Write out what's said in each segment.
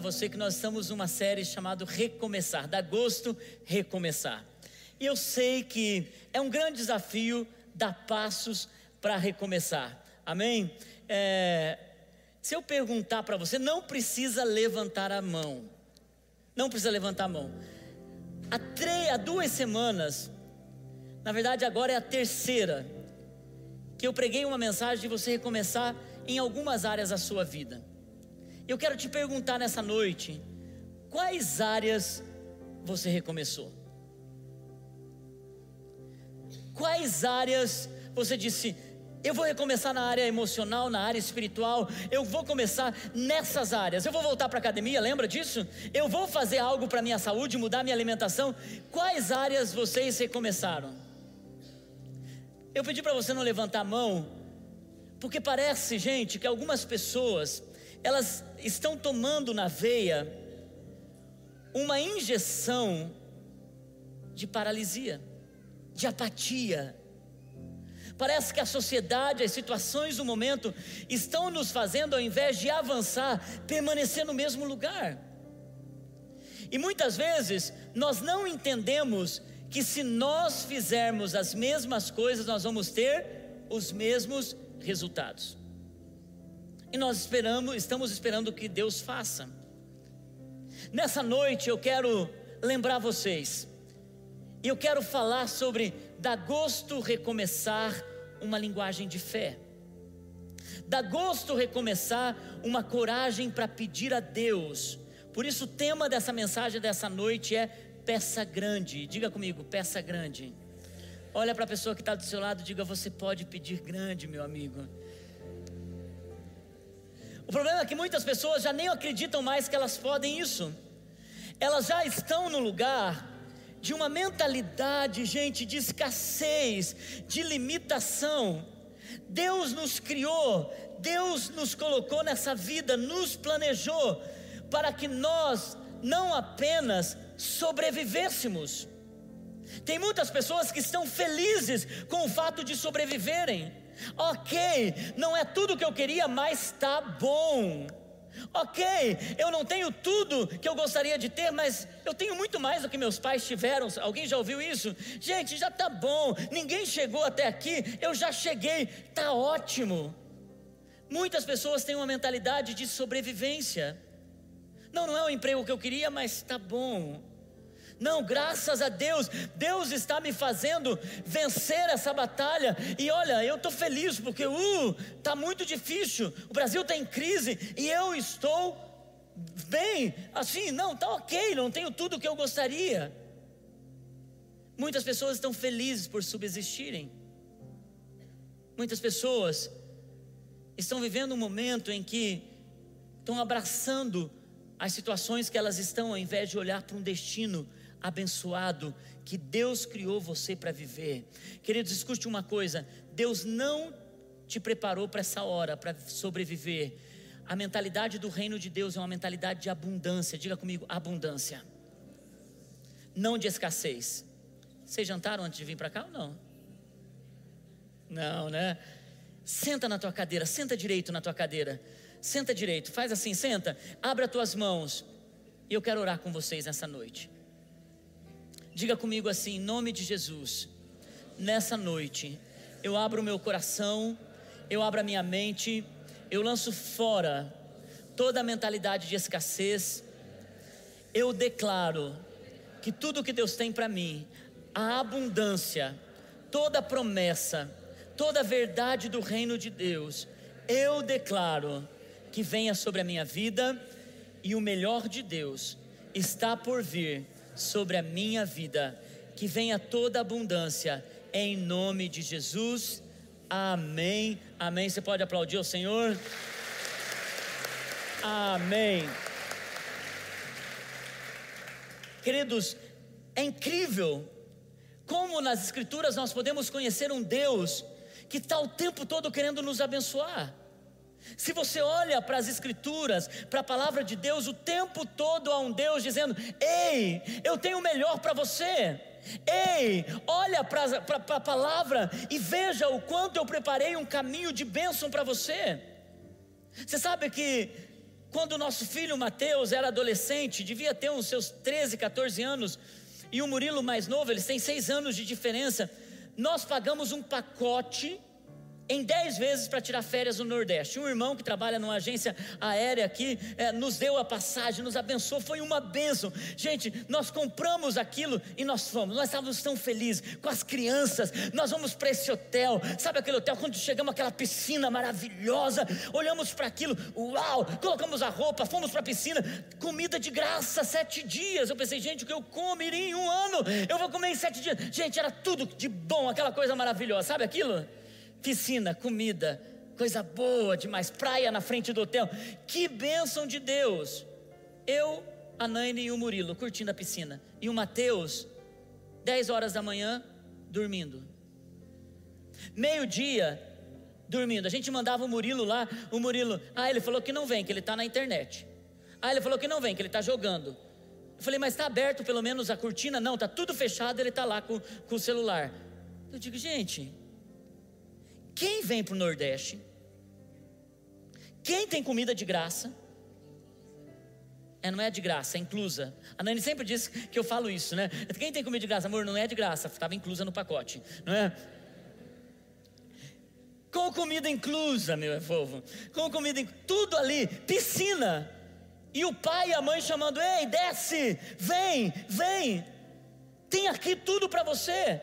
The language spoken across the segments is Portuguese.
lembrar você que nós estamos numa série chamada Recomeçar, da gosto recomeçar. E eu sei que é um grande desafio dar passos para recomeçar. Amém? É, se eu perguntar para você, não precisa levantar a mão. Não precisa levantar a mão. Há, três, há duas semanas, na verdade agora é a terceira, que eu preguei uma mensagem de você recomeçar em algumas áreas da sua vida. Eu quero te perguntar nessa noite: quais áreas você recomeçou? Quais áreas você disse, eu vou recomeçar na área emocional, na área espiritual. Eu vou começar nessas áreas. Eu vou voltar para a academia, lembra disso? Eu vou fazer algo para minha saúde, mudar minha alimentação. Quais áreas vocês recomeçaram? Eu pedi para você não levantar a mão, porque parece, gente, que algumas pessoas elas estão tomando na veia uma injeção de paralisia, de apatia, Parece que a sociedade, as situações do momento estão nos fazendo, ao invés de avançar, permanecer no mesmo lugar. E muitas vezes nós não entendemos que se nós fizermos as mesmas coisas, nós vamos ter os mesmos resultados. E nós esperamos, estamos esperando que Deus faça. Nessa noite eu quero lembrar vocês, e eu quero falar sobre dar gosto recomeçar uma linguagem de fé. Dá gosto recomeçar uma coragem para pedir a Deus. Por isso, o tema dessa mensagem dessa noite é peça grande. Diga comigo, peça grande. Olha para a pessoa que está do seu lado, diga: Você pode pedir grande, meu amigo. O problema é que muitas pessoas já nem acreditam mais que elas podem isso. Elas já estão no lugar de uma mentalidade, gente, de escassez, de limitação. Deus nos criou, Deus nos colocou nessa vida, nos planejou para que nós não apenas sobrevivêssemos. Tem muitas pessoas que estão felizes com o fato de sobreviverem. Ok, não é tudo que eu queria, mas está bom. Ok, eu não tenho tudo que eu gostaria de ter, mas eu tenho muito mais do que meus pais tiveram. Alguém já ouviu isso? Gente, já está bom. Ninguém chegou até aqui, eu já cheguei. Tá ótimo. Muitas pessoas têm uma mentalidade de sobrevivência. Não, não é o emprego que eu queria, mas está bom. Não, graças a Deus, Deus está me fazendo vencer essa batalha. E olha, eu estou feliz porque uh, tá muito difícil. O Brasil está em crise e eu estou bem. Assim, não, tá ok, não tenho tudo o que eu gostaria. Muitas pessoas estão felizes por subsistirem. Muitas pessoas estão vivendo um momento em que estão abraçando as situações que elas estão, ao invés de olhar para um destino abençoado que Deus criou você para viver. Queridos, escute uma coisa: Deus não te preparou para essa hora, para sobreviver. A mentalidade do reino de Deus é uma mentalidade de abundância. Diga comigo, abundância. Não de escassez. Vocês jantaram antes de vir para cá ou não? Não, né? Senta na tua cadeira, senta direito na tua cadeira. Senta direito, faz assim, senta, abre as tuas mãos. E eu quero orar com vocês nessa noite. Diga comigo assim, em nome de Jesus, nessa noite, eu abro meu coração, eu abro a minha mente, eu lanço fora toda a mentalidade de escassez, eu declaro que tudo que Deus tem para mim, a abundância, toda a promessa, toda a verdade do reino de Deus, eu declaro que venha sobre a minha vida e o melhor de Deus está por vir sobre a minha vida. Que venha toda abundância, em nome de Jesus. Amém. Amém. Você pode aplaudir o Senhor? Amém. Queridos, é incrível como nas Escrituras nós podemos conhecer um Deus que está o tempo todo querendo nos abençoar. Se você olha para as Escrituras, para a palavra de Deus, o tempo todo há um Deus dizendo: Ei, eu tenho o melhor para você. Ei, olha para a palavra e veja o quanto eu preparei um caminho de bênção para você. Você sabe que Quando o nosso filho Mateus era adolescente, devia ter uns seus 13, 14 anos, e o Murilo mais novo, eles têm seis anos de diferença, nós pagamos um pacote em 10 vezes para tirar férias no Nordeste. Um irmão que trabalha numa agência aérea aqui é, nos deu a passagem, nos abençoou, foi uma bênção. Gente, nós compramos aquilo e nós fomos. Nós estávamos tão felizes com as crianças. Nós vamos para esse hotel, sabe aquele hotel? Quando chegamos aquela piscina maravilhosa, olhamos para aquilo, uau! Colocamos a roupa, fomos para a piscina, comida de graça, sete dias. Eu pensei, gente, o que eu comeria em um ano? Eu vou comer em sete dias. Gente, era tudo de bom, aquela coisa maravilhosa, sabe aquilo? Piscina, comida, coisa boa demais, praia na frente do hotel. Que bênção de Deus! Eu, a Naine e o Murilo curtindo a piscina. E o Mateus, 10 horas da manhã, dormindo. Meio-dia, dormindo. A gente mandava o Murilo lá, o Murilo, ah, ele falou que não vem, que ele está na internet. Ah, ele falou que não vem, que ele está jogando. Eu falei, mas está aberto pelo menos a cortina? Não, está tudo fechado, ele está lá com, com o celular. Eu digo, gente, quem vem para o Nordeste? Quem tem comida de graça? É, não é de graça, é inclusa. A Nani sempre diz que eu falo isso, né? Quem tem comida de graça, amor, não é de graça, estava inclusa no pacote, não é? Com comida inclusa, meu povo. Com comida, tudo ali, piscina. E o pai e a mãe chamando: "Ei, desce, vem, vem. Tem aqui tudo para você."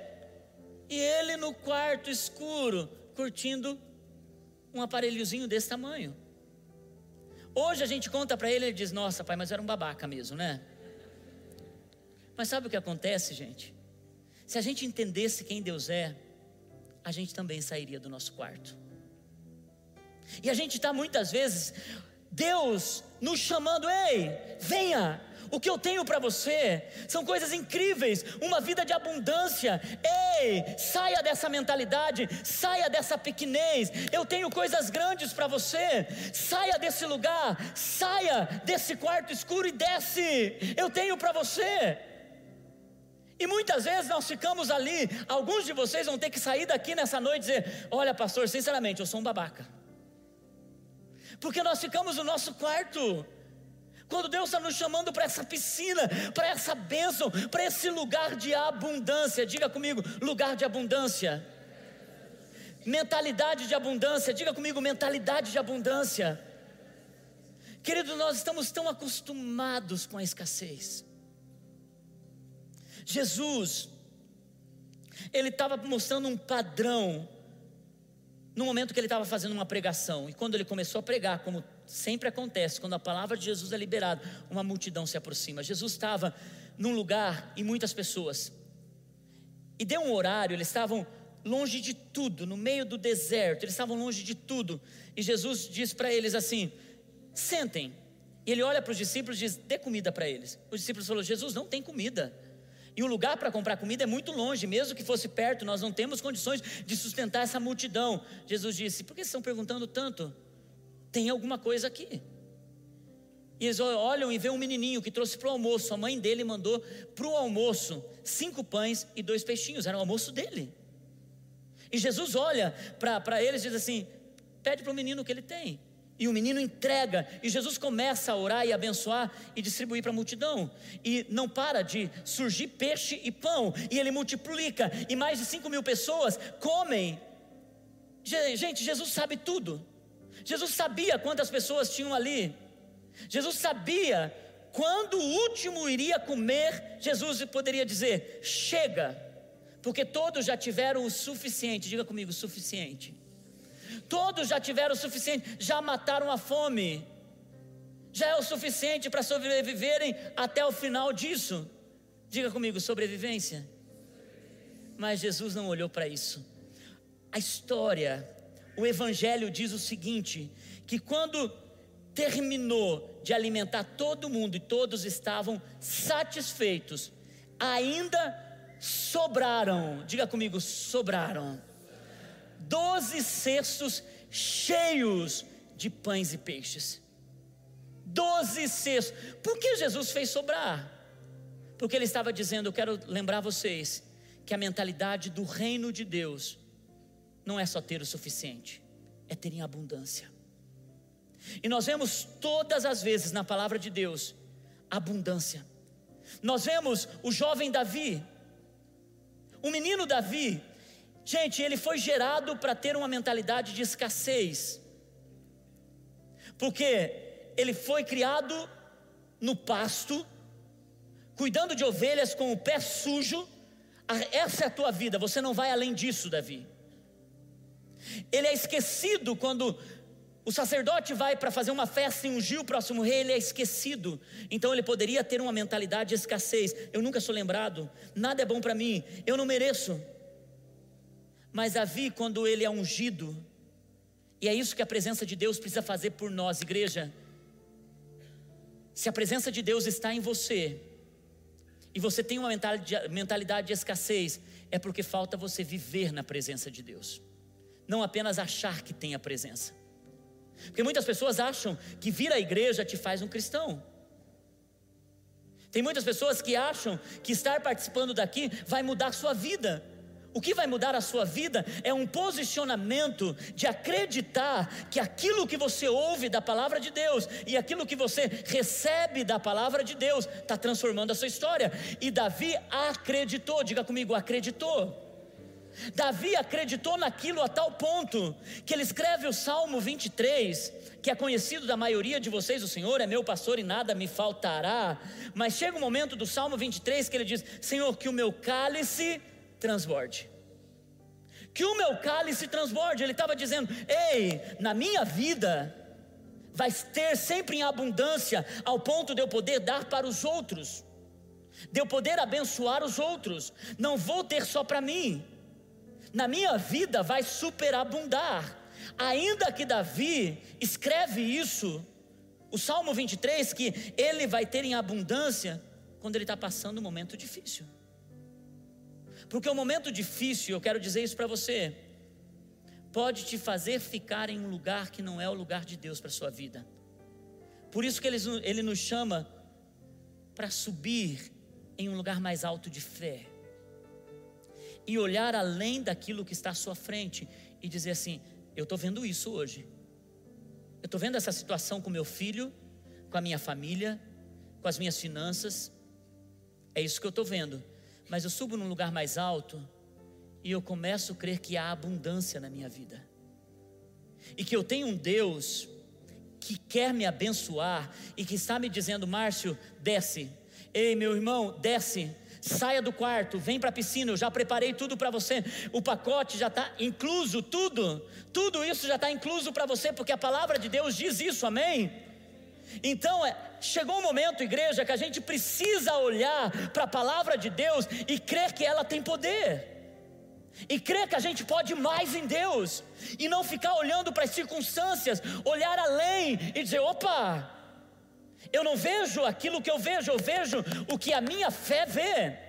E ele no quarto escuro, curtindo um aparelhozinho desse tamanho. Hoje a gente conta para ele, ele diz: Nossa, pai, mas era um babaca mesmo, né? Mas sabe o que acontece, gente? Se a gente entendesse quem Deus é, a gente também sairia do nosso quarto. E a gente está muitas vezes, Deus nos chamando, ei, venha, o que eu tenho para você são coisas incríveis, uma vida de abundância. Ei, saia dessa mentalidade, saia dessa pequenez. Eu tenho coisas grandes para você. Saia desse lugar, saia desse quarto escuro e desce. Eu tenho para você. E muitas vezes nós ficamos ali. Alguns de vocês vão ter que sair daqui nessa noite e dizer: Olha, pastor, sinceramente, eu sou um babaca. Porque nós ficamos no nosso quarto. Quando Deus está nos chamando para essa piscina, para essa bênção, para esse lugar de abundância, diga comigo, lugar de abundância. Mentalidade de abundância, diga comigo, mentalidade de abundância. Querido, nós estamos tão acostumados com a escassez. Jesus, ele estava mostrando um padrão no momento que ele estava fazendo uma pregação, e quando ele começou a pregar, como sempre acontece, quando a palavra de Jesus é liberada, uma multidão se aproxima. Jesus estava num lugar e muitas pessoas, e deu um horário, eles estavam longe de tudo, no meio do deserto, eles estavam longe de tudo, e Jesus diz para eles assim: sentem. E ele olha para os discípulos e diz: dê comida para eles. Os discípulos falaram: Jesus não tem comida. E o lugar para comprar comida é muito longe, mesmo que fosse perto, nós não temos condições de sustentar essa multidão. Jesus disse: Por que estão perguntando tanto? Tem alguma coisa aqui. E eles olham e vê um menininho que trouxe para o almoço. A mãe dele mandou para o almoço cinco pães e dois peixinhos. Era o almoço dele. E Jesus olha para eles e diz assim: Pede para o menino o que ele tem. E o menino entrega, e Jesus começa a orar e abençoar e distribuir para a multidão. E não para de surgir peixe e pão, e ele multiplica, e mais de 5 mil pessoas comem. Gente, Jesus sabe tudo. Jesus sabia quantas pessoas tinham ali. Jesus sabia quando o último iria comer, Jesus poderia dizer: chega, porque todos já tiveram o suficiente. Diga comigo, suficiente. Todos já tiveram o suficiente, já mataram a fome. Já é o suficiente para sobreviverem até o final disso. Diga comigo, sobrevivência. Mas Jesus não olhou para isso. A história, o Evangelho diz o seguinte: que quando terminou de alimentar todo mundo e todos estavam satisfeitos, ainda sobraram. Diga comigo, sobraram doze cestos cheios de pães e peixes. Doze cestos. Por que Jesus fez sobrar? Porque ele estava dizendo: Eu quero lembrar vocês que a mentalidade do reino de Deus não é só ter o suficiente, é ter em abundância. E nós vemos todas as vezes na palavra de Deus abundância. Nós vemos o jovem Davi, o menino Davi, gente, ele foi gerado para ter uma mentalidade de escassez, porque ele foi criado no pasto, cuidando de ovelhas com o pé sujo. Essa é a tua vida, você não vai além disso, Davi. Ele é esquecido quando o sacerdote vai para fazer uma festa e ungir o próximo rei, ele é esquecido. Então ele poderia ter uma mentalidade de escassez. Eu nunca sou lembrado, nada é bom para mim, eu não mereço. Mas Davi, quando ele é ungido, e é isso que a presença de Deus precisa fazer por nós, igreja. Se a presença de Deus está em você, e você tem uma mentalidade de escassez, é porque falta você viver na presença de Deus, não apenas achar que tem a presença. Porque muitas pessoas acham que vir à igreja te faz um cristão. Tem muitas pessoas que acham que estar participando daqui vai mudar sua vida. O que vai mudar a sua vida é um posicionamento de acreditar que aquilo que você ouve da palavra de Deus e aquilo que você recebe da palavra de Deus está transformando a sua história. E Davi acreditou, diga comigo, acreditou. Davi acreditou naquilo a tal ponto que ele escreve o Salmo 23, que é conhecido da maioria de vocês, o Senhor é meu pastor e nada me faltará. Mas chega um momento do Salmo 23 que ele diz: Senhor, que o meu cálice transborde. Que o meu cálice transborde. Ele estava dizendo: Ei, na minha vida vai ter sempre em abundância, ao ponto de eu poder dar para os outros, de eu poder abençoar os outros. Não vou ter só para mim na minha vida vai superabundar. Ainda que Davi escreve isso, o Salmo 23, que ele vai ter em abundância quando ele está passando um momento difícil. Porque o momento difícil, eu quero dizer isso para você, pode te fazer ficar em um lugar que não é o lugar de Deus para a sua vida. Por isso que ele, ele nos chama para subir em um lugar mais alto de fé e olhar além daquilo que está à sua frente e dizer assim: eu estou vendo isso hoje. Eu estou vendo essa situação com meu filho, com a minha família, com as minhas finanças. É isso que eu estou vendo. Mas eu subo num lugar mais alto e eu começo a crer que há abundância na minha vida. E que eu tenho um Deus que quer me abençoar e que está me dizendo: Márcio, desce. Ei, meu irmão, desce saia do quarto, vem para a piscina, eu já preparei tudo para você. O pacote já está incluso, tudo, tudo isso já está incluso para você, porque a palavra de Deus diz isso, amém? Então, é, chegou um momento, igreja, que a gente precisa olhar para a palavra de Deus e crer que ela tem poder. E crer que a gente pode mais em Deus, e não ficar olhando para as circunstâncias, olhar além e dizer: opa, eu não vejo aquilo que eu vejo, eu vejo o que a minha fé vê.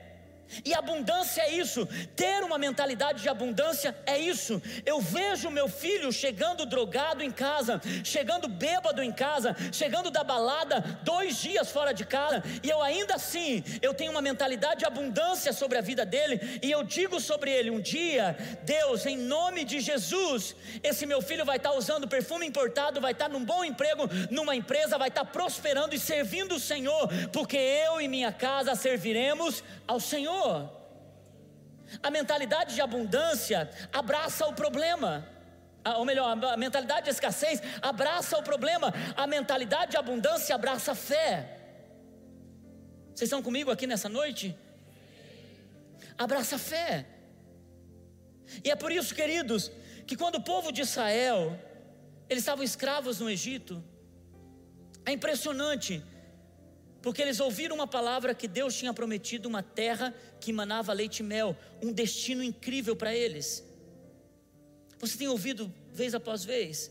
E abundância é isso, ter uma mentalidade de abundância é isso. Eu vejo meu filho chegando drogado em casa, chegando bêbado em casa, chegando da balada dois dias fora de casa, e eu ainda assim, eu tenho uma mentalidade de abundância sobre a vida dele, e eu digo sobre ele: um dia, Deus, em nome de Jesus, esse meu filho vai estar usando perfume importado, vai estar num bom emprego, numa empresa, vai estar prosperando e servindo o Senhor, porque eu e minha casa serviremos ao Senhor. Senhor. A mentalidade de abundância abraça o problema. Ou melhor, a mentalidade de escassez abraça o problema. A mentalidade de abundância abraça a fé. Vocês estão comigo aqui nessa noite? Abraça a fé. E é por isso, queridos, que quando o povo de Israel, eles estavam escravos no Egito, é impressionante porque eles ouviram uma palavra que Deus tinha prometido uma terra que manava leite e mel, um destino incrível para eles. Você tem ouvido vez após vez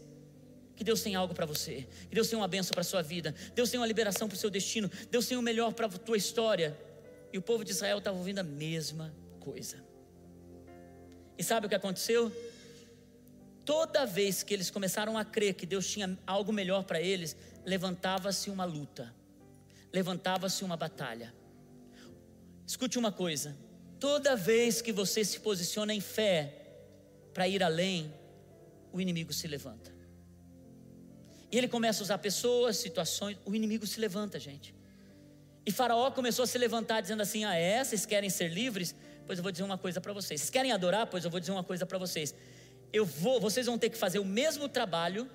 que Deus tem algo para você, que Deus tem uma benção para sua vida, Deus tem uma liberação para o seu destino, Deus tem o melhor para a tua história. E o povo de Israel estava ouvindo a mesma coisa. E sabe o que aconteceu? Toda vez que eles começaram a crer que Deus tinha algo melhor para eles, levantava-se uma luta levantava-se uma batalha. Escute uma coisa: toda vez que você se posiciona em fé para ir além, o inimigo se levanta. E ele começa a usar pessoas, situações, o inimigo se levanta, gente. E Faraó começou a se levantar dizendo assim: "Ah, é, vocês querem ser livres? Pois eu vou dizer uma coisa para vocês. Vocês querem adorar? Pois eu vou dizer uma coisa para vocês. Eu vou, vocês vão ter que fazer o mesmo trabalho,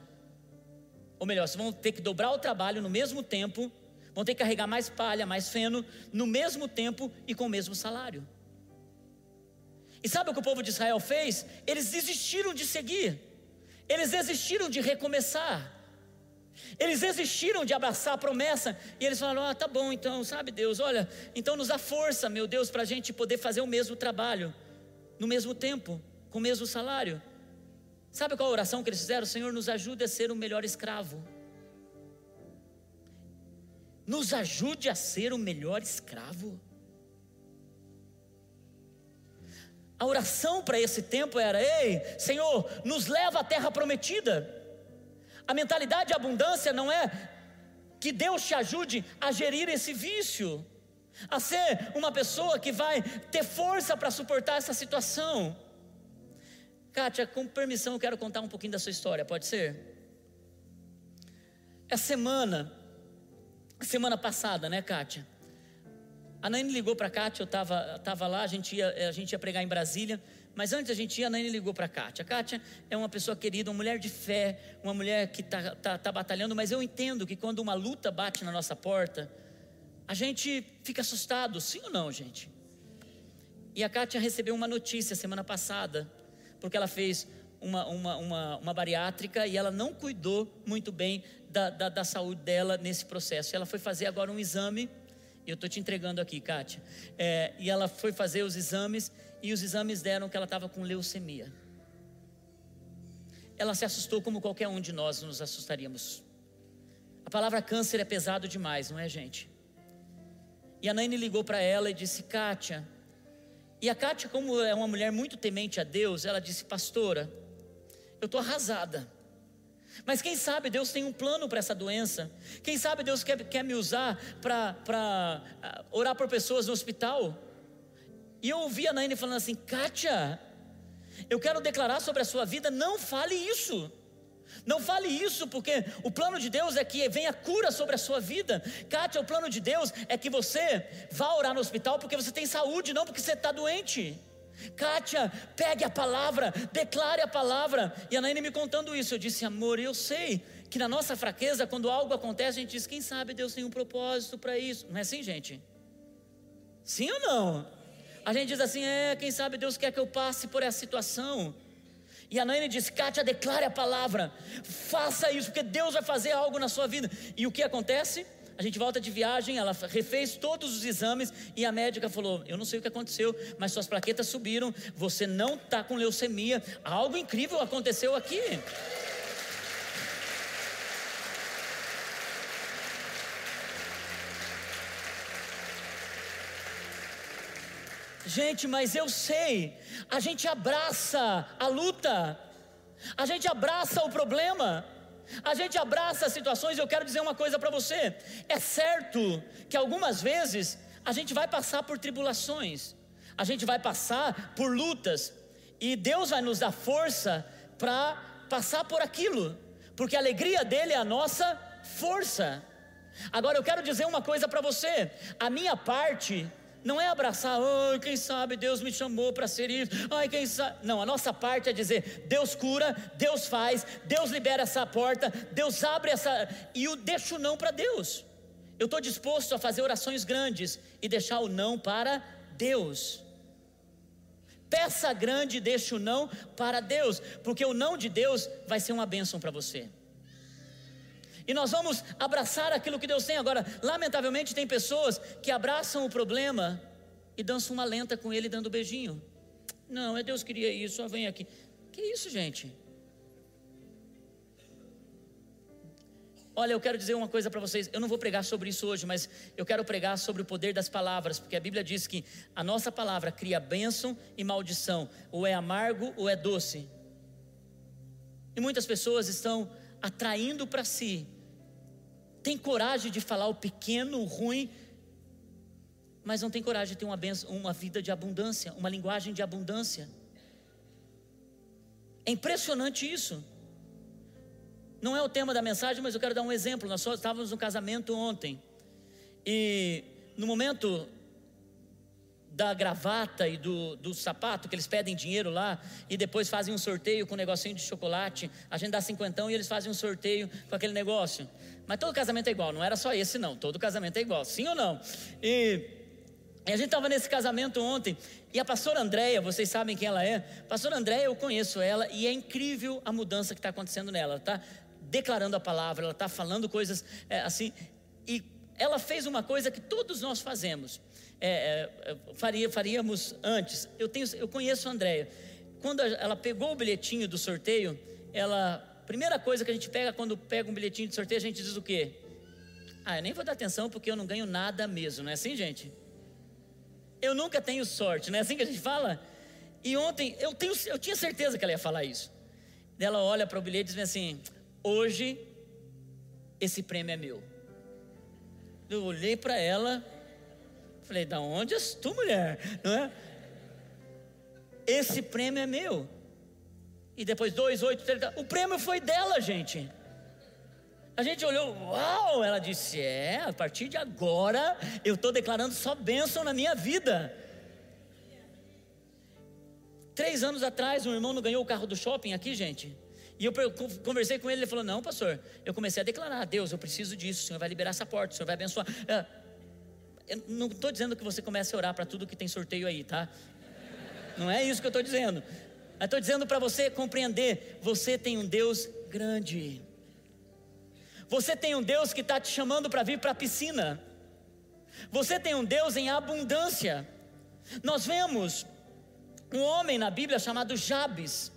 ou melhor, vocês vão ter que dobrar o trabalho no mesmo tempo, vão ter que carregar mais palha, mais feno, no mesmo tempo e com o mesmo salário. E sabe o que o povo de Israel fez? Eles desistiram de seguir, eles desistiram de recomeçar. Eles desistiram de abraçar a promessa e eles falaram: Ah, tá bom, então, sabe Deus, olha, então nos dá força, meu Deus, para a gente poder fazer o mesmo trabalho, no mesmo tempo, com o mesmo salário. Sabe qual a oração que eles fizeram? Senhor, nos ajude a ser o melhor escravo. Nos ajude a ser o melhor escravo. A oração para esse tempo era: Ei, Senhor, nos leva à terra prometida. A mentalidade de abundância não é que Deus te ajude a gerir esse vício, a ser uma pessoa que vai ter força para suportar essa situação. Kátia, com permissão, eu quero contar um pouquinho da sua história, pode ser? Essa semana, semana passada, né, Kátia? A Nani ligou para a Kátia, eu estava tava lá, a gente, ia, a gente ia pregar em Brasília. Mas antes a gente ia, a Nani ligou para a Kátia. A Kátia é uma pessoa querida, uma mulher de fé, uma mulher que está tá, tá batalhando, mas eu entendo que quando uma luta bate na nossa porta, a gente fica assustado, sim ou não, gente? E a Kátia recebeu uma notícia semana passada, porque ela fez uma, uma, uma, uma bariátrica e ela não cuidou muito bem da, da, da saúde dela nesse processo. Ela foi fazer agora um exame, e eu estou te entregando aqui, Kátia. É, e ela foi fazer os exames e os exames deram que ela estava com leucemia. Ela se assustou como qualquer um de nós nos assustaríamos. A palavra câncer é pesado demais, não é, gente? E a Naine ligou para ela e disse: Kátia. E a Kátia, como é uma mulher muito temente a Deus, ela disse: Pastora, eu estou arrasada. Mas quem sabe Deus tem um plano para essa doença? Quem sabe Deus quer, quer me usar para ah, orar por pessoas no hospital? E eu ouvi a Naine falando assim: Kátia, eu quero declarar sobre a sua vida, não fale isso. Não fale isso, porque o plano de Deus é que venha cura sobre a sua vida. Kátia, o plano de Deus é que você vá orar no hospital porque você tem saúde, não porque você está doente. Kátia, pegue a palavra, declare a palavra. E a Naine me contando isso, eu disse, amor, eu sei que na nossa fraqueza, quando algo acontece, a gente diz, quem sabe Deus tem um propósito para isso. Não é assim, gente? Sim ou não? A gente diz assim: é, quem sabe Deus quer que eu passe por essa situação. E a Naine diz: Kátia, declare a palavra, faça isso, porque Deus vai fazer algo na sua vida. E o que acontece? A gente volta de viagem, ela refez todos os exames e a médica falou: Eu não sei o que aconteceu, mas suas plaquetas subiram, você não está com leucemia, algo incrível aconteceu aqui. Gente, mas eu sei, a gente abraça a luta, a gente abraça o problema, a gente abraça as situações. Eu quero dizer uma coisa para você: é certo que algumas vezes a gente vai passar por tribulações, a gente vai passar por lutas, e Deus vai nos dar força para passar por aquilo, porque a alegria dele é a nossa força. Agora eu quero dizer uma coisa para você: a minha parte não é abraçar, ai, quem sabe Deus me chamou para ser isso, ai, quem sabe. Não, a nossa parte é dizer: Deus cura, Deus faz, Deus libera essa porta, Deus abre essa. E eu deixo o não para Deus. Eu estou disposto a fazer orações grandes e deixar o não para Deus. Peça grande e deixe o não para Deus, porque o não de Deus vai ser uma bênção para você. E nós vamos abraçar aquilo que Deus tem. Agora, lamentavelmente, tem pessoas que abraçam o problema e dançam uma lenta com ele dando beijinho. Não, é Deus queria isso, vem aqui. Que isso, gente? Olha, eu quero dizer uma coisa para vocês. Eu não vou pregar sobre isso hoje, mas eu quero pregar sobre o poder das palavras, porque a Bíblia diz que a nossa palavra cria bênção e maldição, ou é amargo ou é doce. E muitas pessoas estão atraindo para si, tem coragem de falar o pequeno, o ruim, mas não tem coragem de ter uma, benção, uma vida de abundância, uma linguagem de abundância. É impressionante isso. Não é o tema da mensagem, mas eu quero dar um exemplo. Nós só estávamos no casamento ontem. E no momento da gravata e do, do sapato, que eles pedem dinheiro lá, e depois fazem um sorteio com um negocinho de chocolate, a gente dá cinquentão e eles fazem um sorteio com aquele negócio. Mas todo casamento é igual, não era só esse não, todo casamento é igual, sim ou não? E, e a gente estava nesse casamento ontem, e a pastora Andréia, vocês sabem quem ela é? Pastora Andréia, eu conheço ela, e é incrível a mudança que está acontecendo nela, ela está declarando a palavra, ela está falando coisas é, assim, e ela fez uma coisa que todos nós fazemos, é, é, faria, faríamos antes. Eu, tenho, eu conheço a Andréia. Quando ela pegou o bilhetinho do sorteio, ela. Primeira coisa que a gente pega quando pega um bilhetinho de sorteio, a gente diz o quê? Ah, eu nem vou dar atenção porque eu não ganho nada mesmo, não é assim, gente? Eu nunca tenho sorte, não é assim que a gente fala? E ontem eu, tenho, eu tinha certeza que ela ia falar isso. Ela olha para o bilhete e diz assim: Hoje esse prêmio é meu. Eu olhei para ela, Falei, da onde és tu, mulher? Não é? Esse prêmio é meu. E depois, dois, oito, o prêmio foi dela, gente. A gente olhou, uau! Ela disse: É, a partir de agora eu estou declarando só bênção na minha vida. Três anos atrás, um irmão não ganhou o carro do shopping aqui, gente. E eu conversei com ele, ele falou: Não, pastor, eu comecei a declarar: Deus, eu preciso disso, o Senhor vai liberar essa porta, o Senhor vai abençoar. É, eu não estou dizendo que você comece a orar para tudo que tem sorteio aí, tá? Não é isso que eu estou dizendo. Eu estou dizendo para você compreender: você tem um Deus grande. Você tem um Deus que está te chamando para vir para a piscina. Você tem um Deus em abundância. Nós vemos um homem na Bíblia chamado Jabes.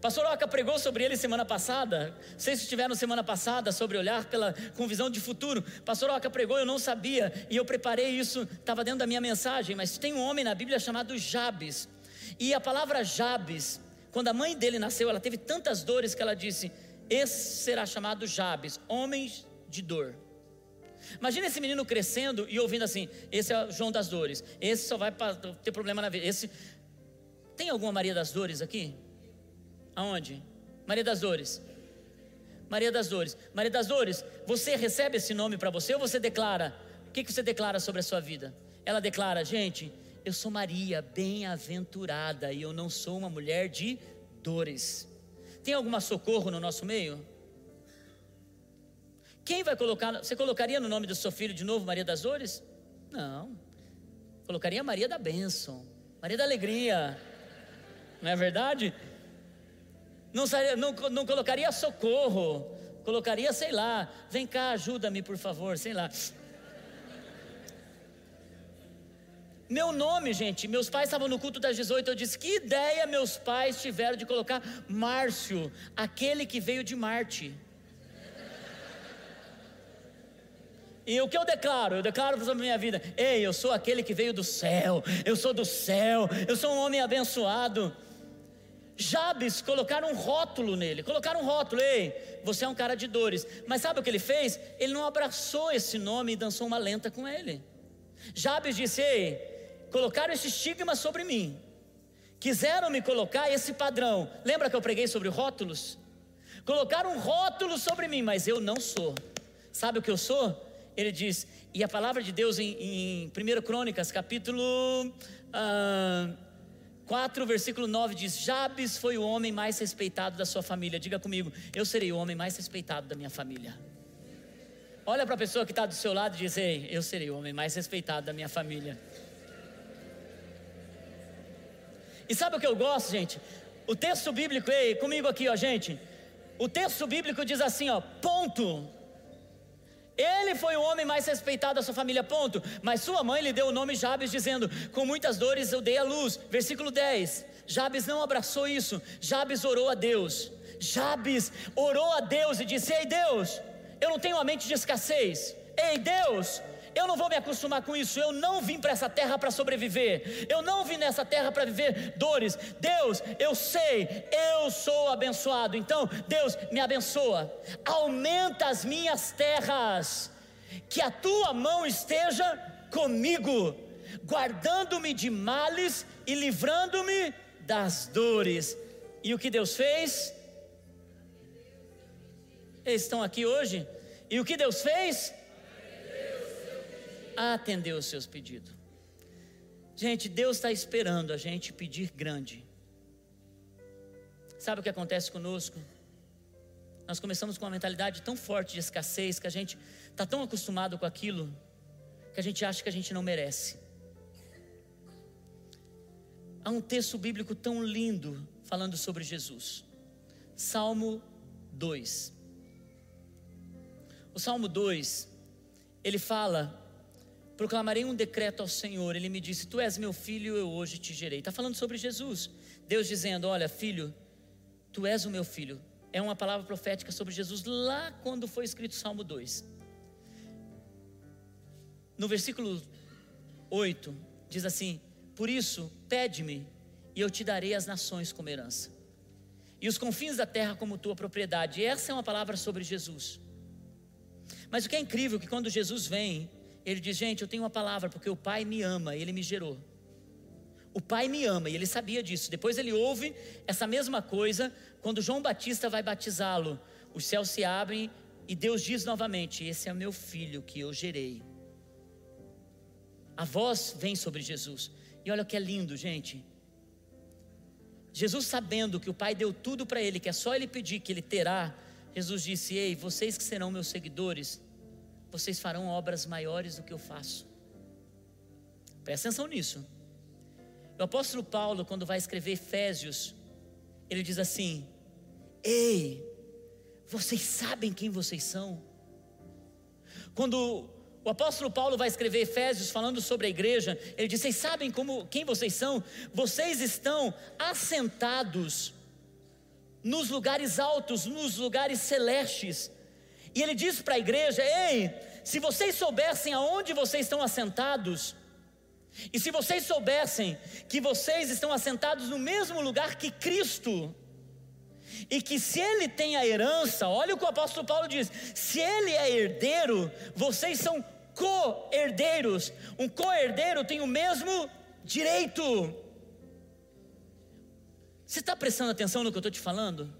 Pastor Oca pregou sobre ele semana passada. Vocês estiveram semana passada sobre olhar pela, com visão de futuro. Pastor Oca pregou, eu não sabia. E eu preparei isso, estava dentro da minha mensagem. Mas tem um homem na Bíblia chamado Jabes. E a palavra Jabes, quando a mãe dele nasceu, ela teve tantas dores que ela disse: Esse será chamado Jabes, homens de dor. Imagina esse menino crescendo e ouvindo assim: Esse é o João das Dores. Esse só vai ter problema na vida. Esse tem alguma Maria das Dores aqui? Aonde? Maria das Dores. Maria das Dores. Maria das Dores, você recebe esse nome para você ou você declara? O que, que você declara sobre a sua vida? Ela declara, gente, eu sou Maria, bem-aventurada, e eu não sou uma mulher de dores. Tem alguma socorro no nosso meio? Quem vai colocar? Você colocaria no nome do seu filho de novo Maria das Dores? Não. Colocaria Maria da Bênção, Maria da Alegria. Não é verdade? Não, não, não colocaria socorro, colocaria, sei lá, vem cá, ajuda-me por favor, sei lá. Meu nome, gente, meus pais estavam no culto das 18. Eu disse: Que ideia meus pais tiveram de colocar Márcio, aquele que veio de Marte. E o que eu declaro? Eu declaro sobre a minha vida: Ei, eu sou aquele que veio do céu, eu sou do céu, eu sou um homem abençoado. Jabes colocaram um rótulo nele, colocaram um rótulo, ei, você é um cara de dores. Mas sabe o que ele fez? Ele não abraçou esse nome e dançou uma lenta com ele. Jabes disse: ei, colocaram esse estigma sobre mim, quiseram me colocar esse padrão. Lembra que eu preguei sobre rótulos? Colocaram um rótulo sobre mim, mas eu não sou. Sabe o que eu sou? Ele diz, e a palavra de Deus em, em 1 Crônicas, capítulo. Uh, 4, versículo 9 diz: Jabes foi o homem mais respeitado da sua família. Diga comigo, eu serei o homem mais respeitado da minha família. Olha para a pessoa que está do seu lado e diz: Ei, eu serei o homem mais respeitado da minha família. E sabe o que eu gosto, gente? O texto bíblico, ei, comigo aqui, ó, gente. O texto bíblico diz assim, ó, ponto. Ele foi o homem mais respeitado da sua família, ponto. Mas sua mãe lhe deu o nome Jabes, dizendo: Com muitas dores eu dei a luz. Versículo 10. Jabes não abraçou isso. Jabes orou a Deus. Jabes orou a Deus e disse: Ei Deus, eu não tenho uma mente de escassez. Ei Deus, eu não vou me acostumar com isso. Eu não vim para essa terra para sobreviver. Eu não vim nessa terra para viver dores. Deus, eu sei, eu sou abençoado. Então, Deus, me abençoa. Aumenta as minhas terras. Que a tua mão esteja comigo, guardando-me de males e livrando-me das dores. E o que Deus fez? Eles estão aqui hoje. E o que Deus fez? Atendeu os seus pedidos. Gente, Deus está esperando a gente pedir grande. Sabe o que acontece conosco? Nós começamos com uma mentalidade tão forte de escassez que a gente está tão acostumado com aquilo que a gente acha que a gente não merece. Há um texto bíblico tão lindo falando sobre Jesus. Salmo 2. O Salmo 2, ele fala: Proclamarei um decreto ao Senhor. Ele me disse: Tu és meu filho, eu hoje te gerei. Está falando sobre Jesus. Deus dizendo: Olha, filho, tu és o meu filho. É uma palavra profética sobre Jesus lá quando foi escrito Salmo 2. No versículo 8, diz assim: Por isso, pede-me, e eu te darei as nações como herança, e os confins da terra como tua propriedade. Essa é uma palavra sobre Jesus. Mas o que é incrível é que quando Jesus vem, ele diz: Gente, eu tenho uma palavra, porque o Pai me ama, ele me gerou. O Pai me ama, e ele sabia disso. Depois ele ouve essa mesma coisa quando João Batista vai batizá-lo. Os céus se abrem e Deus diz novamente: Esse é o meu filho que eu gerei. A voz vem sobre Jesus. E olha que é lindo, gente. Jesus, sabendo que o Pai deu tudo para ele, que é só ele pedir que ele terá, Jesus disse: Ei, vocês que serão meus seguidores, vocês farão obras maiores do que eu faço. Presta atenção nisso. O apóstolo Paulo, quando vai escrever Efésios, ele diz assim: Ei, vocês sabem quem vocês são? Quando o apóstolo Paulo vai escrever Efésios falando sobre a igreja, ele diz: Vocês sabem como, quem vocês são? Vocês estão assentados nos lugares altos, nos lugares celestes. E ele diz para a igreja: Ei, se vocês soubessem aonde vocês estão assentados, e se vocês soubessem que vocês estão assentados no mesmo lugar que Cristo, e que se ele tem a herança, olha o que o apóstolo Paulo diz: se ele é herdeiro, vocês são co-herdeiros. Um co-herdeiro tem o mesmo direito. Você está prestando atenção no que eu estou te falando?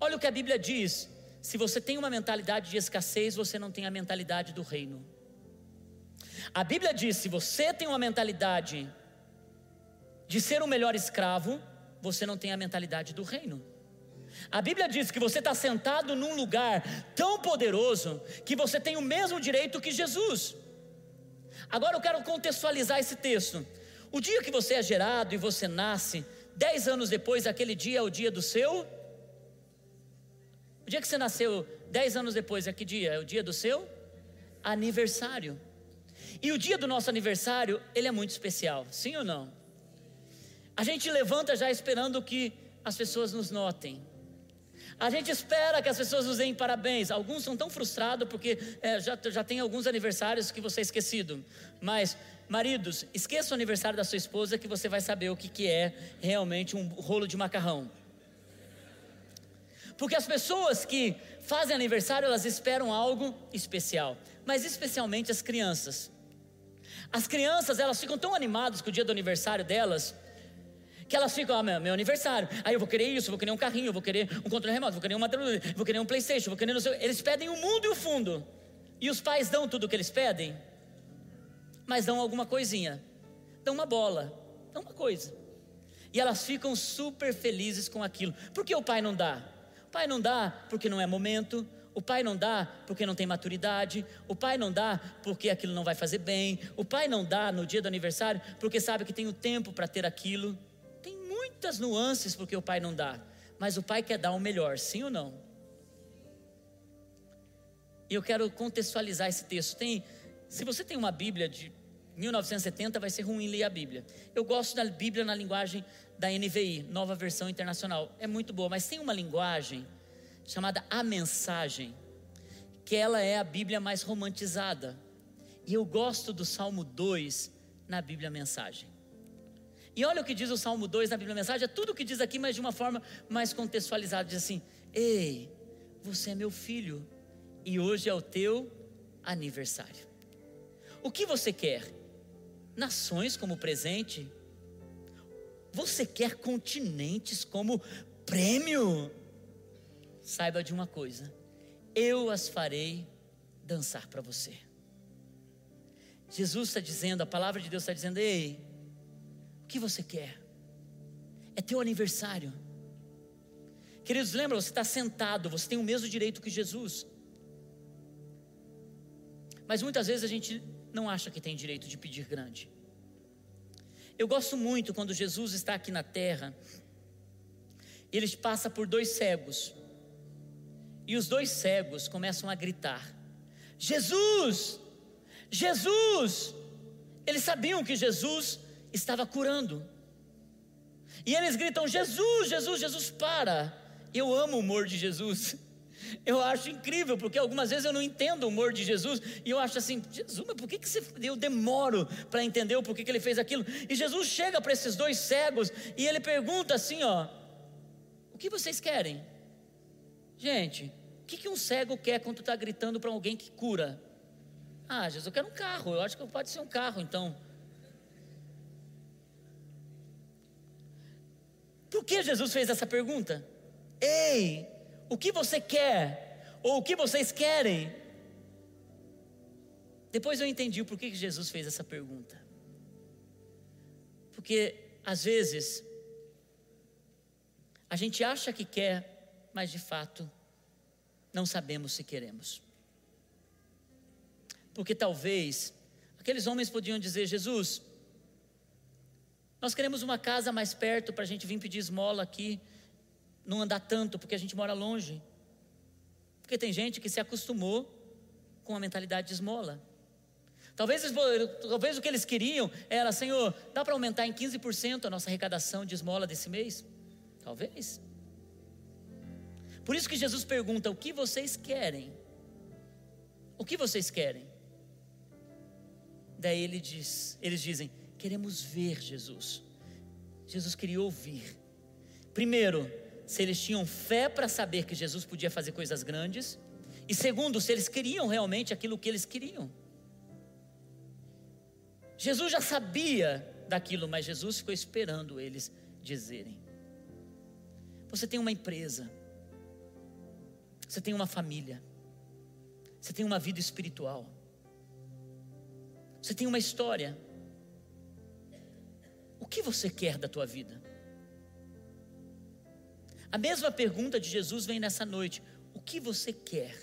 Olha o que a Bíblia diz: se você tem uma mentalidade de escassez, você não tem a mentalidade do reino. A Bíblia diz: se você tem uma mentalidade de ser o melhor escravo, você não tem a mentalidade do reino. A Bíblia diz que você está sentado num lugar tão poderoso que você tem o mesmo direito que Jesus. Agora eu quero contextualizar esse texto. O dia que você é gerado e você nasce, dez anos depois, aquele dia é o dia do seu. O dia que você nasceu, dez anos depois, é que dia? É o dia do seu aniversário. E o dia do nosso aniversário, ele é muito especial, sim ou não? A gente levanta já esperando que as pessoas nos notem. A gente espera que as pessoas nos deem parabéns. Alguns são tão frustrados porque é, já, já tem alguns aniversários que você é esquecido. Mas, maridos, esqueça o aniversário da sua esposa que você vai saber o que, que é realmente um rolo de macarrão. Porque as pessoas que fazem aniversário, elas esperam algo especial. Mas especialmente as crianças. As crianças, elas ficam tão animadas com o dia do aniversário delas, que elas ficam, ah, meu, meu aniversário, aí eu vou querer isso, vou querer um carrinho, vou querer um controle remoto, vou querer uma vou querer um Playstation, vou querer não sei, eles pedem o mundo e o fundo. E os pais dão tudo o que eles pedem, mas dão alguma coisinha. Dão uma bola, dão uma coisa. E elas ficam super felizes com aquilo. Por que o pai não dá? Pai não dá porque não é momento, o pai não dá porque não tem maturidade. O pai não dá porque aquilo não vai fazer bem. O pai não dá no dia do aniversário porque sabe que tem o tempo para ter aquilo. Tem muitas nuances porque o pai não dá. Mas o pai quer dar o melhor, sim ou não? E eu quero contextualizar esse texto. Tem, se você tem uma Bíblia de 1970, vai ser ruim ler a Bíblia. Eu gosto da Bíblia na linguagem da NVI, Nova Versão Internacional. É muito boa, mas tem uma linguagem chamada A Mensagem, que ela é a Bíblia mais romantizada. E eu gosto do Salmo 2 na Bíblia Mensagem. E olha o que diz o Salmo 2 na Bíblia Mensagem, é tudo o que diz aqui, mas de uma forma mais contextualizada. Diz assim: Ei, você é meu filho, e hoje é o teu aniversário. O que você quer? Nações como presente? Você quer continentes como prêmio? saiba de uma coisa: eu as farei dançar para você. Jesus está dizendo, a palavra de Deus está dizendo: ei, o que você quer? É teu aniversário. Queridos, lembra, você está sentado, você tem o mesmo direito que Jesus. Mas muitas vezes a gente não acha que tem direito de pedir grande. Eu gosto muito quando Jesus está aqui na terra, ele passa por dois cegos, e os dois cegos começam a gritar: Jesus, Jesus! Eles sabiam que Jesus estava curando, e eles gritam: Jesus, Jesus, Jesus, para! Eu amo o humor de Jesus. Eu acho incrível, porque algumas vezes eu não entendo o humor de Jesus, e eu acho assim, Jesus, mas por que, que você, eu demoro para entender o porquê que ele fez aquilo? E Jesus chega para esses dois cegos e ele pergunta assim: ó, o que vocês querem? Gente, o que, que um cego quer quando está gritando para alguém que cura? Ah, Jesus, eu quero um carro, eu acho que pode ser um carro então. Por que Jesus fez essa pergunta? Ei, o que você quer? Ou o que vocês querem? Depois eu entendi porquê que Jesus fez essa pergunta. Porque às vezes a gente acha que quer, mas de fato não sabemos se queremos. Porque talvez aqueles homens podiam dizer: Jesus, nós queremos uma casa mais perto para a gente vir pedir esmola aqui não andar tanto porque a gente mora longe. Porque tem gente que se acostumou com a mentalidade de esmola. Talvez, talvez o que eles queriam era, Senhor, dá para aumentar em 15% a nossa arrecadação de esmola desse mês? Talvez. Por isso que Jesus pergunta: o que vocês querem? O que vocês querem? Daí ele diz, eles dizem: queremos ver Jesus. Jesus queria ouvir. Primeiro, se eles tinham fé para saber que Jesus podia fazer coisas grandes, e segundo, se eles queriam realmente aquilo que eles queriam. Jesus já sabia daquilo, mas Jesus ficou esperando eles dizerem. Você tem uma empresa, você tem uma família, você tem uma vida espiritual, você tem uma história. O que você quer da tua vida? A mesma pergunta de Jesus vem nessa noite: o que você quer?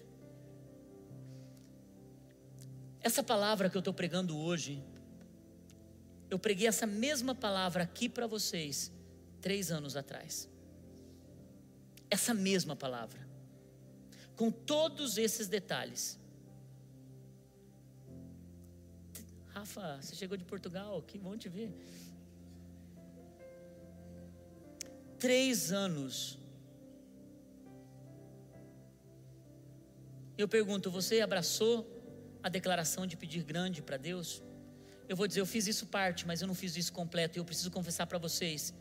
Essa palavra que eu estou pregando hoje, eu preguei essa mesma palavra aqui para vocês três anos atrás. Essa mesma palavra, com todos esses detalhes. Rafa, você chegou de Portugal, que bom te ver. Três anos Eu pergunto: você abraçou a declaração de pedir grande para Deus? Eu vou dizer: eu fiz isso parte, mas eu não fiz isso completo. E eu preciso confessar para vocês.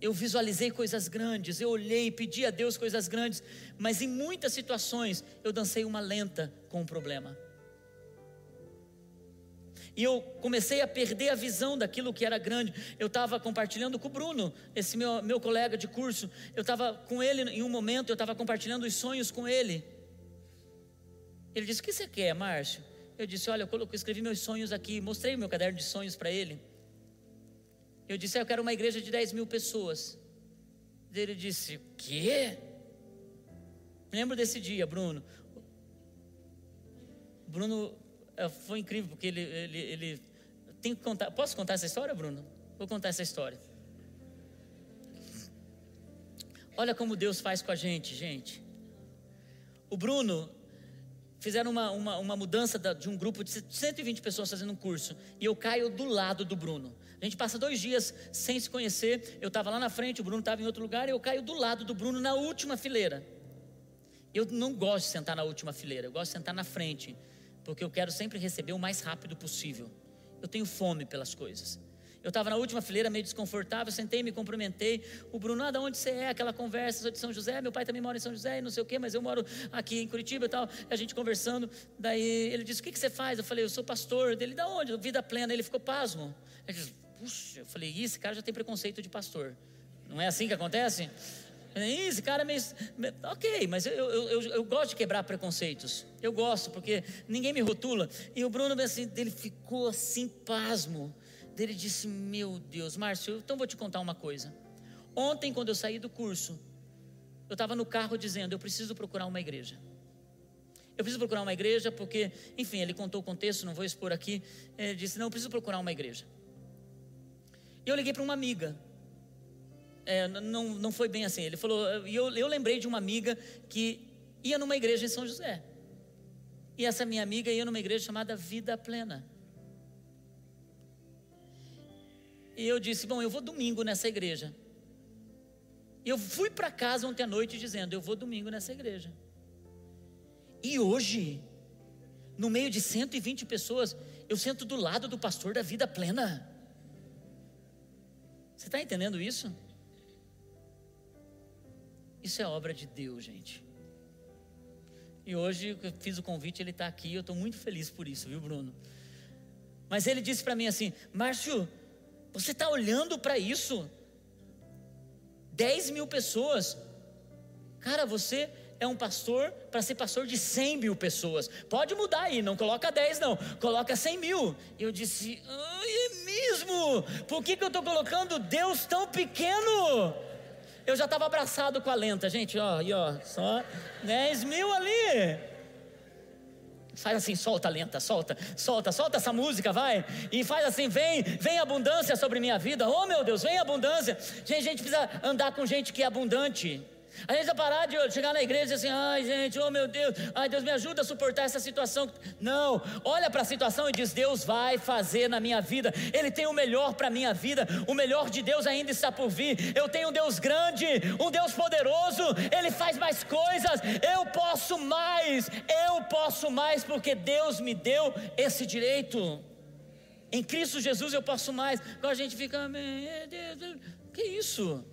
Eu visualizei coisas grandes, eu olhei, pedi a Deus coisas grandes, mas em muitas situações eu dancei uma lenta com o problema. E eu comecei a perder a visão daquilo que era grande. Eu estava compartilhando com o Bruno, esse meu, meu colega de curso. Eu estava com ele em um momento, eu estava compartilhando os sonhos com ele. Ele disse: O que você quer, Márcio? Eu disse: Olha, eu, escrevi meus sonhos aqui, mostrei meu caderno de sonhos para ele. Eu disse: ah, Eu quero uma igreja de 10 mil pessoas. Ele disse: O quê? lembro desse dia, Bruno. Bruno foi incrível, porque ele, ele, ele tem que contar. Posso contar essa história, Bruno? Vou contar essa história. Olha como Deus faz com a gente, gente. O Bruno fizeram uma, uma, uma mudança de um grupo de 120 pessoas fazendo um curso. E eu caio do lado do Bruno. A gente passa dois dias sem se conhecer. Eu estava lá na frente, o Bruno estava em outro lugar. E eu caio do lado do Bruno na última fileira. Eu não gosto de sentar na última fileira, eu gosto de sentar na frente porque eu quero sempre receber o mais rápido possível. Eu tenho fome pelas coisas. Eu estava na última fileira, meio desconfortável, sentei, me cumprimentei. O Bruno, ah, de onde você é? Aquela conversa, sou de São José, meu pai também mora em São José, e não sei o quê, mas eu moro aqui em Curitiba e tal. A gente conversando, daí ele disse: O que, que você faz? Eu falei: Eu sou pastor. Dele, da onde? Vida plena. Ele ficou pasmo. Ele disse: Puxa, eu falei: esse cara já tem preconceito de pastor. Não é assim que acontece? Esse cara é meio. Ok, mas eu, eu, eu, eu, gosto de quebrar preconceitos. Eu gosto, porque ninguém me rotula. E o Bruno, assim, ele ficou assim, pasmo. Ele disse: Meu Deus, Márcio, então vou te contar uma coisa. Ontem, quando eu saí do curso, eu estava no carro dizendo: Eu preciso procurar uma igreja. Eu preciso procurar uma igreja porque, enfim, ele contou o contexto, não vou expor aqui. Ele disse: Não, eu preciso procurar uma igreja. E eu liguei para uma amiga. É, não, não foi bem assim. Ele falou, e eu, eu lembrei de uma amiga que ia numa igreja em São José. E essa minha amiga ia numa igreja chamada Vida Plena. E eu disse: Bom, eu vou domingo nessa igreja. E eu fui para casa ontem à noite dizendo: Eu vou domingo nessa igreja. E hoje, no meio de 120 pessoas, eu sento do lado do pastor da vida plena. Você está entendendo isso? Isso é obra de Deus, gente. E hoje eu fiz o convite, ele está aqui, eu estou muito feliz por isso, viu, Bruno? Mas ele disse para mim assim: Márcio, você está olhando para isso? 10 mil pessoas. Cara, você é um pastor para ser pastor de 100 mil pessoas. Pode mudar aí, não coloca 10 não, coloca 100 mil. Eu disse, é mesmo? Por que, que eu estou colocando Deus tão pequeno? Eu já estava abraçado com a lenta, gente, ó, e ó, só 10 mil ali. Faz assim, solta lenta, solta, solta, solta essa música, vai. E faz assim, vem, vem abundância sobre minha vida. Oh meu Deus, vem abundância. Gente, a gente precisa andar com gente que é abundante. A gente parar de chegar na igreja e assim, ai gente, oh meu Deus, ai Deus me ajuda a suportar essa situação. Não, olha para a situação e diz: Deus vai fazer na minha vida, Ele tem o melhor para a minha vida, o melhor de Deus ainda está por vir. Eu tenho um Deus grande, um Deus poderoso, Ele faz mais coisas, eu posso mais, eu posso mais, porque Deus me deu esse direito. Em Cristo Jesus eu posso mais. Agora a gente fica, que isso?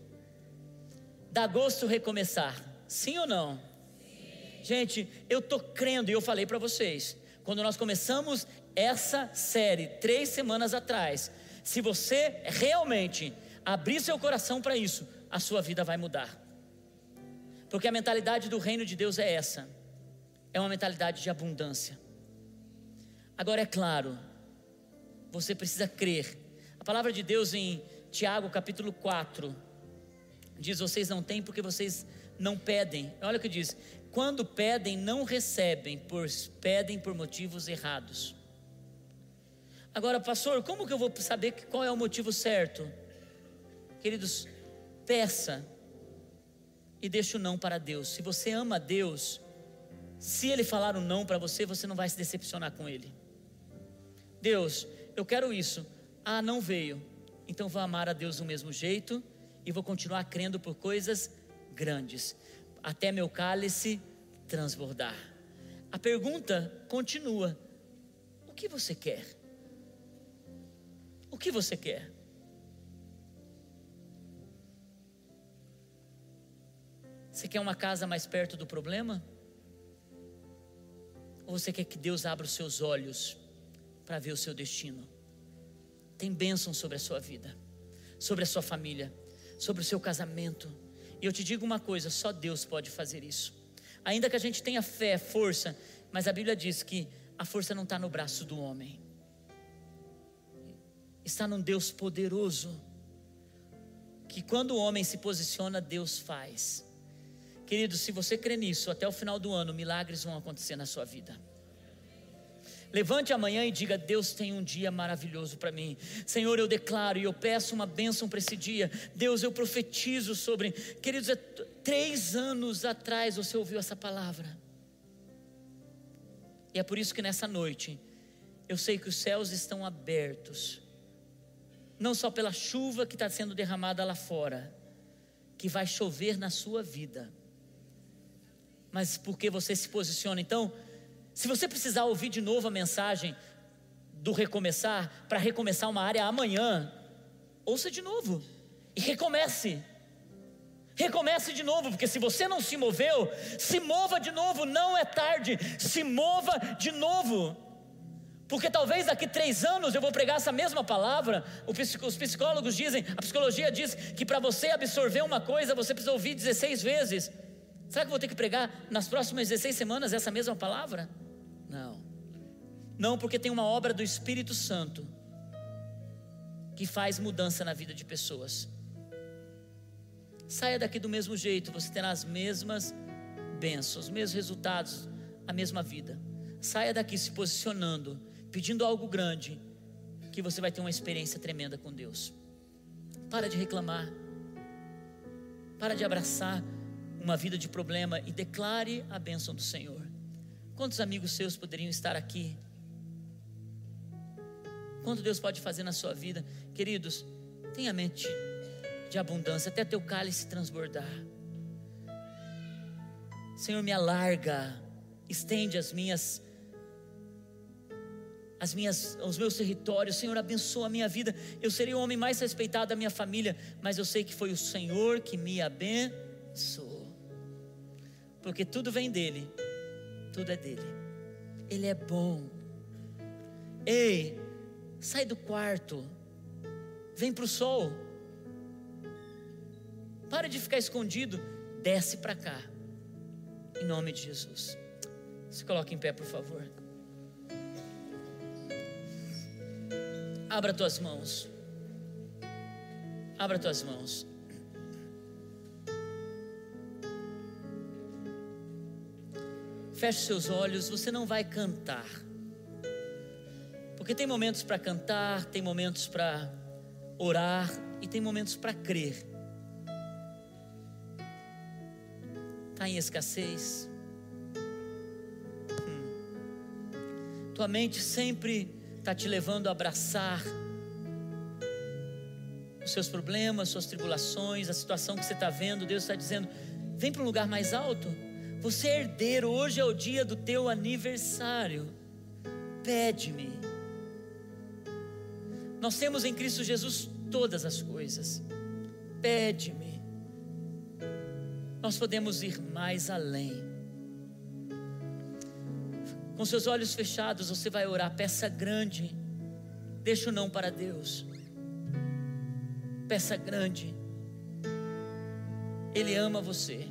Dá gosto recomeçar. Sim ou não? Sim. Gente, eu estou crendo, e eu falei para vocês, quando nós começamos essa série, três semanas atrás, se você realmente abrir seu coração para isso, a sua vida vai mudar. Porque a mentalidade do reino de Deus é essa: é uma mentalidade de abundância. Agora é claro, você precisa crer. A palavra de Deus em Tiago capítulo 4, Diz: vocês não têm porque vocês não pedem. Olha o que diz: quando pedem, não recebem, pois pedem por motivos errados. Agora, pastor, como que eu vou saber qual é o motivo certo? Queridos, peça e deixe o não para Deus. Se você ama Deus, se Ele falar um não para você, você não vai se decepcionar com Ele. Deus, eu quero isso. Ah, não veio. Então vou amar a Deus do mesmo jeito e vou continuar crendo por coisas grandes, até meu cálice transbordar. A pergunta continua: o que você quer? O que você quer? Você quer uma casa mais perto do problema? Ou você quer que Deus abra os seus olhos para ver o seu destino? Tem bênção sobre a sua vida, sobre a sua família sobre o seu casamento. E eu te digo uma coisa: só Deus pode fazer isso. Ainda que a gente tenha fé, força, mas a Bíblia diz que a força não está no braço do homem, está num Deus poderoso. Que quando o homem se posiciona, Deus faz. Querido, se você crê nisso, até o final do ano, milagres vão acontecer na sua vida. Levante amanhã e diga: Deus tem um dia maravilhoso para mim. Senhor, eu declaro e eu peço uma bênção para esse dia. Deus, eu profetizo sobre. Queridos, é três anos atrás você ouviu essa palavra. E é por isso que nessa noite, eu sei que os céus estão abertos. Não só pela chuva que está sendo derramada lá fora, que vai chover na sua vida, mas porque você se posiciona. Então, se você precisar ouvir de novo a mensagem do recomeçar, para recomeçar uma área amanhã, ouça de novo e recomece. Recomece de novo, porque se você não se moveu, se mova de novo, não é tarde, se mova de novo. Porque talvez daqui três anos eu vou pregar essa mesma palavra. Os psicólogos dizem, a psicologia diz que para você absorver uma coisa você precisa ouvir 16 vezes. Será que vou ter que pregar nas próximas 16 semanas essa mesma palavra? Não. Não, porque tem uma obra do Espírito Santo que faz mudança na vida de pessoas. Saia daqui do mesmo jeito, você terá as mesmas bênçãos, os mesmos resultados, a mesma vida. Saia daqui se posicionando, pedindo algo grande, que você vai ter uma experiência tremenda com Deus. Para de reclamar. Para de abraçar uma vida de problema e declare a bênção do Senhor. Quantos amigos seus poderiam estar aqui? Quanto Deus pode fazer na sua vida? Queridos, tenha mente de abundância, até teu cálice transbordar. Senhor, me alarga, estende as minhas as minhas, os meus territórios, Senhor, abençoa a minha vida. Eu serei o homem mais respeitado da minha família, mas eu sei que foi o Senhor que me abençoou. Porque tudo vem dele, tudo é dele. Ele é bom. Ei, sai do quarto, vem para o sol. Para de ficar escondido, desce para cá. Em nome de Jesus. Se coloque em pé, por favor. Abra tuas mãos. Abra tuas mãos. Feche seus olhos, você não vai cantar. Porque tem momentos para cantar, tem momentos para orar e tem momentos para crer. Está em escassez. Hum. Tua mente sempre está te levando a abraçar os seus problemas, suas tribulações, a situação que você está vendo. Deus está dizendo: vem para um lugar mais alto. Você é herdeiro, hoje é o dia do teu aniversário. Pede-me. Nós temos em Cristo Jesus todas as coisas. Pede-me nós podemos ir mais além. Com seus olhos fechados, você vai orar, peça grande. Deixa o não para Deus. Peça grande. Ele ama você.